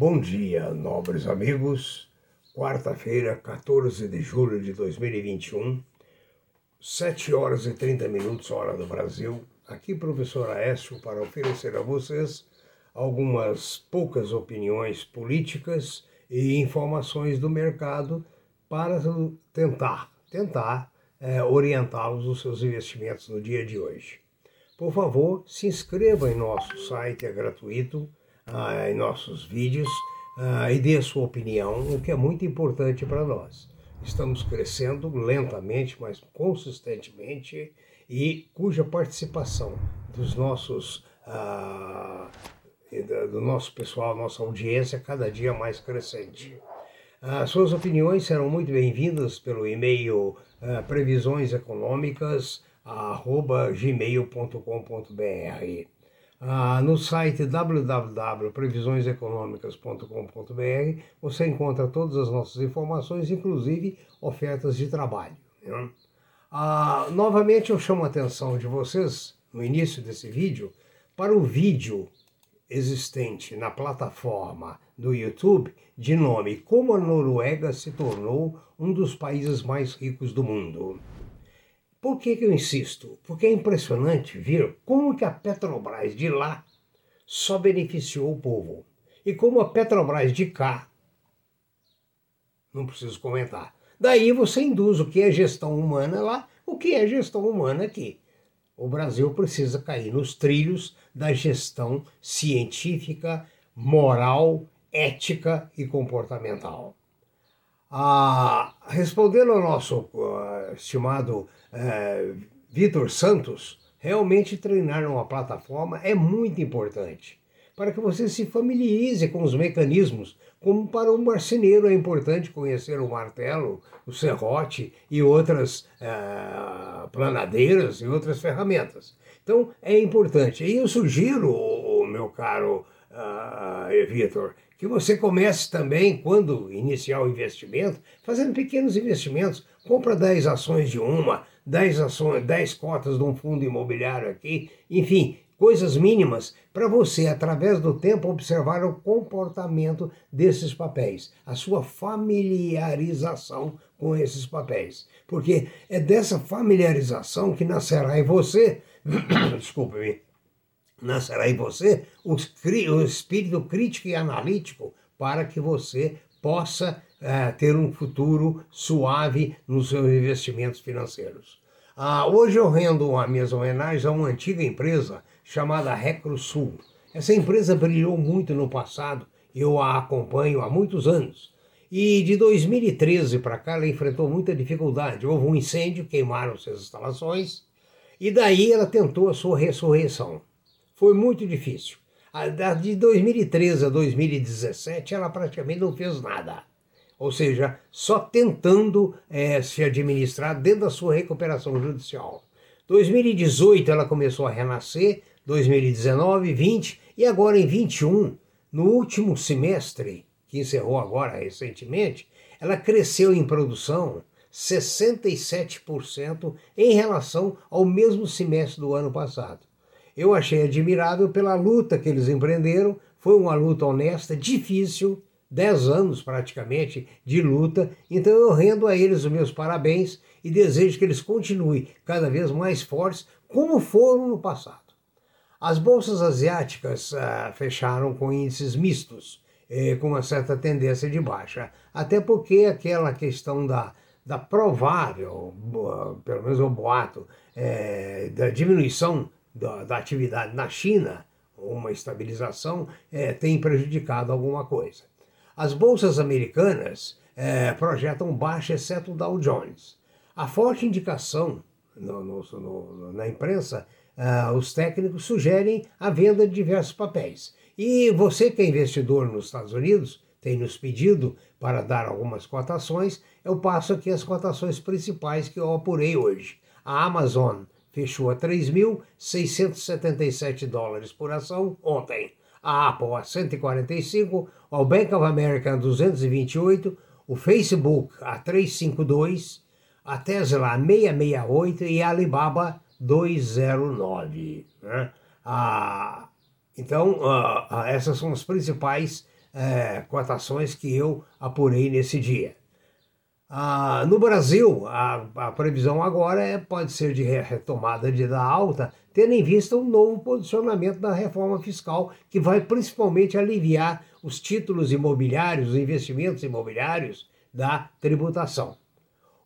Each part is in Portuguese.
Bom dia, nobres amigos. Quarta-feira, 14 de julho de 2021, 7 horas e 30 minutos, hora do Brasil. Aqui, professor Aécio, para oferecer a vocês algumas poucas opiniões políticas e informações do mercado para tentar, tentar é, orientá-los nos seus investimentos no dia de hoje. Por favor, se inscreva em nosso site, é gratuito, ah, em nossos vídeos ah, e dê a sua opinião, o que é muito importante para nós. Estamos crescendo lentamente, mas consistentemente e cuja participação dos nossos ah, do nosso pessoal, nossa audiência é cada dia mais crescente. As suas opiniões serão muito bem-vindas pelo e-mail uh, previsioneseconômicas@gmail.com.br. Uh, no site www.previsioneseconômicas.com.br você encontra todas as nossas informações, inclusive ofertas de trabalho. Né? Uh, novamente eu chamo a atenção de vocês, no início desse vídeo, para o vídeo existente na plataforma do YouTube de nome Como a Noruega se tornou um dos países mais ricos do mundo. Por que, que eu insisto? Porque é impressionante ver como que a Petrobras de lá só beneficiou o povo. E como a Petrobras de cá, não preciso comentar. Daí você induz o que é gestão humana lá, o que é gestão humana aqui o Brasil precisa cair nos trilhos da gestão científica, moral, ética e comportamental. Ah, respondendo ao nosso uh, estimado uh, Vitor Santos, realmente treinar numa plataforma é muito importante para que você se familiarize com os mecanismos, como para um marceneiro é importante conhecer o martelo, o serrote e outras uh, planadeiras e outras ferramentas. Então é importante. E eu sugiro, meu caro uh, Vitor, que você comece também, quando iniciar o investimento, fazendo pequenos investimentos. Compra 10 ações de uma, 10 ações, 10 cotas de um fundo imobiliário aqui, enfim, coisas mínimas para você, através do tempo, observar o comportamento desses papéis, a sua familiarização com esses papéis. Porque é dessa familiarização que nascerá em você, desculpe-me, nascerá em você o, espírito crítico e analítico para que você possa é, ter um futuro suave nos seus investimentos financeiros. Ah, hoje eu rendo a minhas homenagens a uma antiga empresa chamada Recrosul. Essa empresa brilhou muito no passado, eu a acompanho há muitos anos. E de 2013 para cá ela enfrentou muita dificuldade. Houve um incêndio, queimaram suas instalações, e daí ela tentou a sua ressurreição. Foi muito difícil. De 2013 a 2017 ela praticamente não fez nada. Ou seja, só tentando é, se administrar dentro da sua recuperação judicial. 2018 ela começou a renascer, 2019, 20 e agora em 21, no último semestre, que encerrou agora recentemente, ela cresceu em produção 67% em relação ao mesmo semestre do ano passado. Eu achei admirável pela luta que eles empreenderam, foi uma luta honesta, difícil, 10 anos praticamente de luta, então eu rendo a eles os meus parabéns e desejo que eles continuem cada vez mais fortes, como foram no passado. As bolsas asiáticas ah, fecharam com índices mistos, eh, com uma certa tendência de baixa, até porque aquela questão da, da provável, pelo menos o boato, eh, da diminuição da, da, atividade na China, uma estabilização, eh, tem prejudicado alguma coisa. As bolsas americanas eh, projetam baixa, exceto o Dow Jones. A forte indicação no, no, no, na imprensa uh, os técnicos sugerem a venda de diversos papéis. E você que é investidor nos Estados Unidos tem nos pedido para dar algumas cotações, eu passo aqui as cotações principais que eu apurei hoje. A Amazon fechou a 3.677 dólares por ação ontem. A Apple a 145, o Bank of America a 228, o Facebook a 352, a Tesla a 668 e a Alibaba 209. Né? Ah, então, ah, essas são as principais é, cotações que eu apurei nesse dia. Ah, no Brasil, a, a, previsão agora é, pode ser de retomada de da alta, tendo em vista um novo posicionamento da reforma fiscal, que vai principalmente aliviar os títulos imobiliários, os investimentos imobiliários da tributação.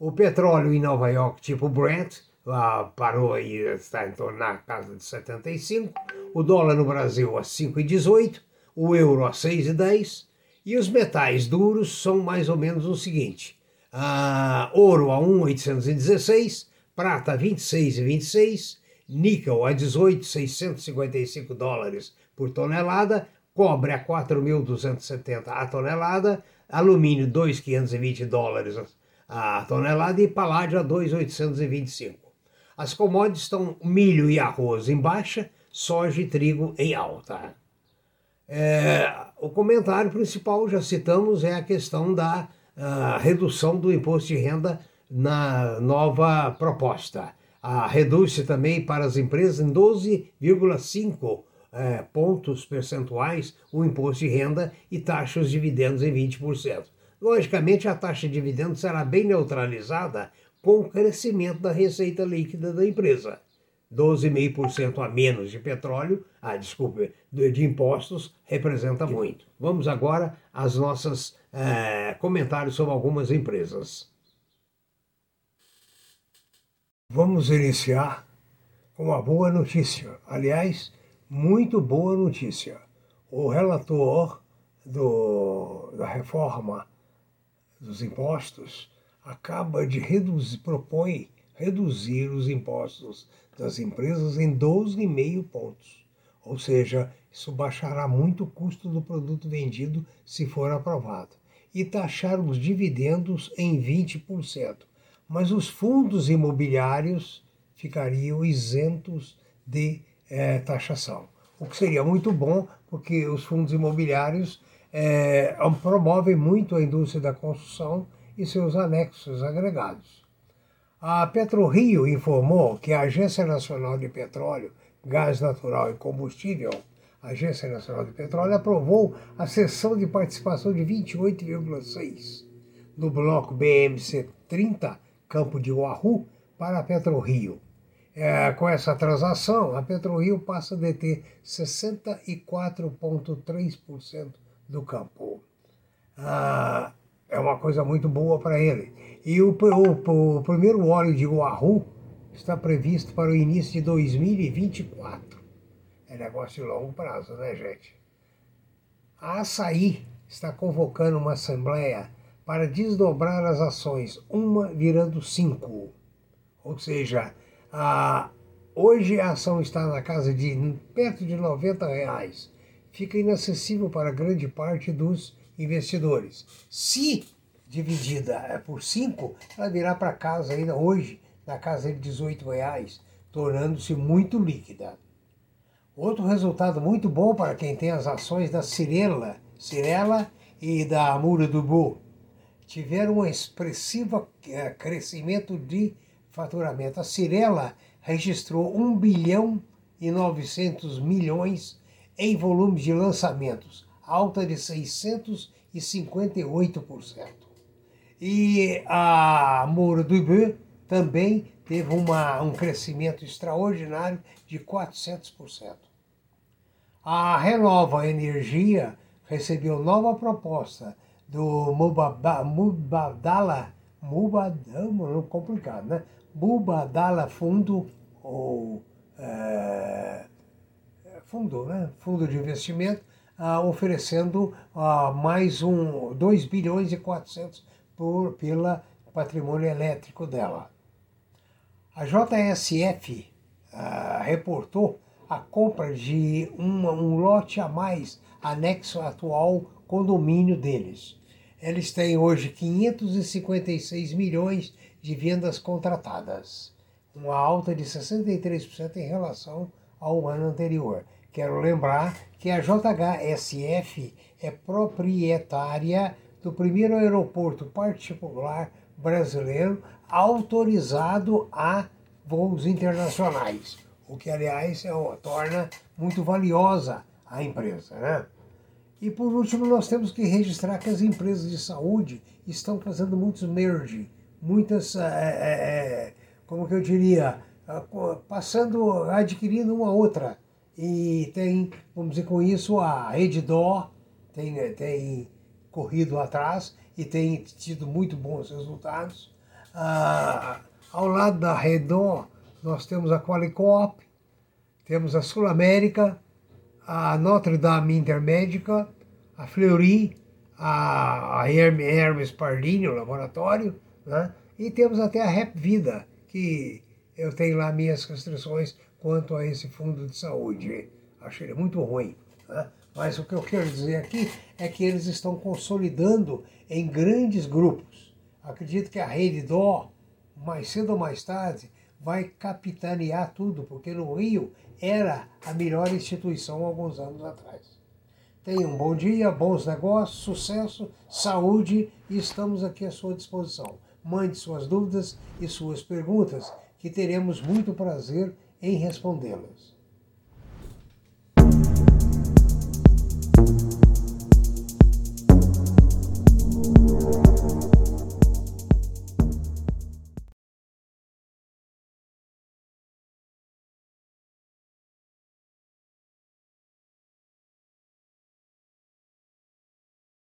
O petróleo em Nova York, tipo Brent, ah, parou e está em torno na casa de 75, o dólar no Brasil a 5,18, o euro a 6,10 e os metais duros são mais ou menos o seguinte: ah, ouro a 1,816, prata a 26,26, níquel a 18,655 dólares por tonelada, cobre a 4.270 a tonelada, alumínio 2.520 dólares a tonelada e paládio a 2.825. As commodities estão milho e arroz em baixa, soja e trigo em alta. É, o comentário principal, já citamos, é a questão da a redução do imposto de renda na nova proposta. Reduz-se também para as empresas em 12,5 é, pontos percentuais o imposto de renda e taxa os dividendos em 20%. Logicamente, a taxa de dividendos será bem neutralizada com o crescimento da receita líquida da empresa. 12,5% a menos de petróleo, ah, desculpe, de impostos, representa muito. Vamos agora às nossas é, comentários sobre algumas empresas. Vamos iniciar com uma boa notícia. Aliás, muito boa notícia. O relator do, da reforma dos impostos acaba de reduzir, propõe reduzir os impostos das empresas em 12,5 pontos. Ou seja, isso baixará muito o custo do produto vendido se for aprovado. E taxar os dividendos em 20%. Mas os fundos imobiliários ficariam isentos de é, taxação. O que seria muito bom, porque os fundos imobiliários é, promovem muito a indústria da construção e seus anexos agregados. A PetroRio informou que a Agência Nacional de Petróleo, Gás Natural e Combustível, Agência Nacional de Petróleo, aprovou a cessão de participação de 28,6% no bloco BMC 30, Campo de Oahu, para a PetroRio. É, com essa transação, a PetroRio passa a deter 64,3% do campo. Ah, é uma coisa muito boa para ele. E o, o, o primeiro óleo de Oahu está previsto para o início de 2024. É negócio de longo prazo, né, gente? A Açaí está convocando uma assembleia para desdobrar as ações, uma virando cinco. Ou seja, a, hoje a ação está na casa de perto de 90 reais. Fica inacessível para grande parte dos investidores. Se dividida é, por 5, ela virá para casa ainda hoje, na casa de 18 reais, tornando-se muito líquida. Outro resultado muito bom para quem tem as ações da Cirela, Cirela e da Amura do Bo, tiveram um expressivo é, crescimento de faturamento. A Cirela registrou 1 bilhão e 900 milhões em volume de lançamentos, alta de 658%. E a Moura do também teve uma, um crescimento extraordinário de 400%. A Renova Energia recebeu nova proposta do Mubadala, Mubadala, Mubadala, complicado, né? Mubadala Fundo, ou é, fundo, né? fundo de investimento, ah, oferecendo ah, mais um 2 bilhões e 400 por, pela patrimônio elétrico dela. A JSF ah, reportou a compra de uma, um lote a mais anexo ao atual condomínio deles. Eles têm hoje 556 milhões de vendas contratadas, uma alta de 63% em relação ao ano anterior. Quero lembrar que a JHSF é proprietária do primeiro aeroporto particular brasileiro autorizado a voos internacionais, o que, aliás, é uma, torna muito valiosa a empresa. Né? E por último, nós temos que registrar que as empresas de saúde estão fazendo muitos merge, muitas, é, é, como que eu diria, passando, adquirindo uma outra. E tem, vamos dizer com isso, a Redditor tem, tem corrido atrás e tem tido muito bons resultados. Ah, ao lado da Redor, nós temos a Qualicorp, temos a Sul América, a Notre Dame Intermédica, a Fleury, a, Hermes Pardini, o laboratório, né? e temos até a Rep Vida, que eu tenho lá minhas restrições quanto a esse fundo de saúde. Acho ele muito ruim. Né? Mas o que eu quero dizer aqui é que eles estão consolidando em grandes grupos. Acredito que a Rede Dó, mais cedo ou mais tarde, vai capitanear tudo, porque no Rio era a melhor instituição alguns anos atrás. Tenha um bom dia, bons negócios, sucesso, saúde e estamos aqui à sua disposição. Mande suas dúvidas e suas perguntas, que teremos muito prazer em respondê-las.